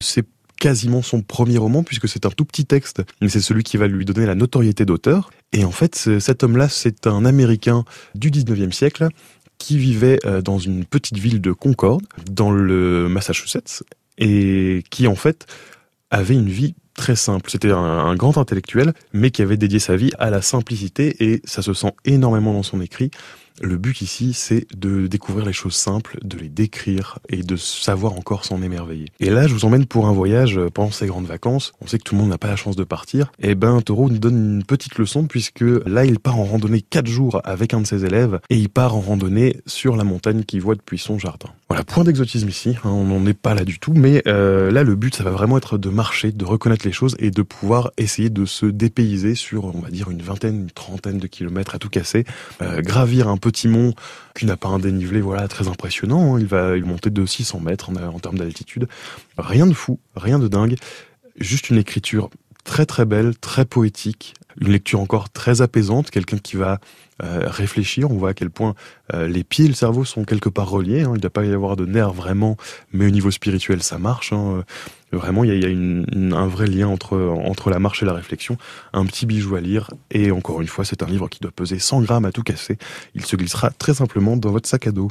C'est quasiment son premier roman puisque c'est un tout petit texte, mais c'est celui qui va lui donner la notoriété d'auteur. Et en fait, cet homme-là, c'est un Américain du 19e siècle qui vivait euh, dans une petite ville de Concord, dans le Massachusetts, et qui en fait avait une vie très simple. C'était un, grand intellectuel, mais qui avait dédié sa vie à la simplicité, et ça se sent énormément dans son écrit. Le but ici, c'est de découvrir les choses simples, de les décrire et de savoir encore s'en émerveiller. Et là, je vous emmène pour un voyage pendant ces grandes vacances. On sait que tout le monde n'a pas la chance de partir. Et eh ben, Taureau nous donne une petite leçon puisque là, il part en randonnée quatre jours avec un de ses élèves et il part en randonnée sur la montagne qu'il voit depuis son jardin. Voilà, point d'exotisme ici, hein, on n'en est pas là du tout, mais euh, là le but ça va vraiment être de marcher, de reconnaître les choses et de pouvoir essayer de se dépayser sur, on va dire, une vingtaine, une trentaine de kilomètres à tout casser, euh, gravir un petit mont qui n'a pas un dénivelé voilà très impressionnant, hein. il va il monter de 600 mètres en, en termes d'altitude, rien de fou, rien de dingue, juste une écriture très très belle, très poétique, une lecture encore très apaisante, quelqu'un qui va euh, réfléchir, on voit à quel point euh, les pieds et le cerveau sont quelque part reliés, hein. il ne doit pas y avoir de nerfs vraiment, mais au niveau spirituel ça marche, hein. vraiment il y a, un vrai lien entre, entre la marche et la réflexion, un petit bijou à lire, et encore une fois c'est un livre qui doit peser 100 grammes à tout casser, il se glissera très simplement dans votre sac à dos.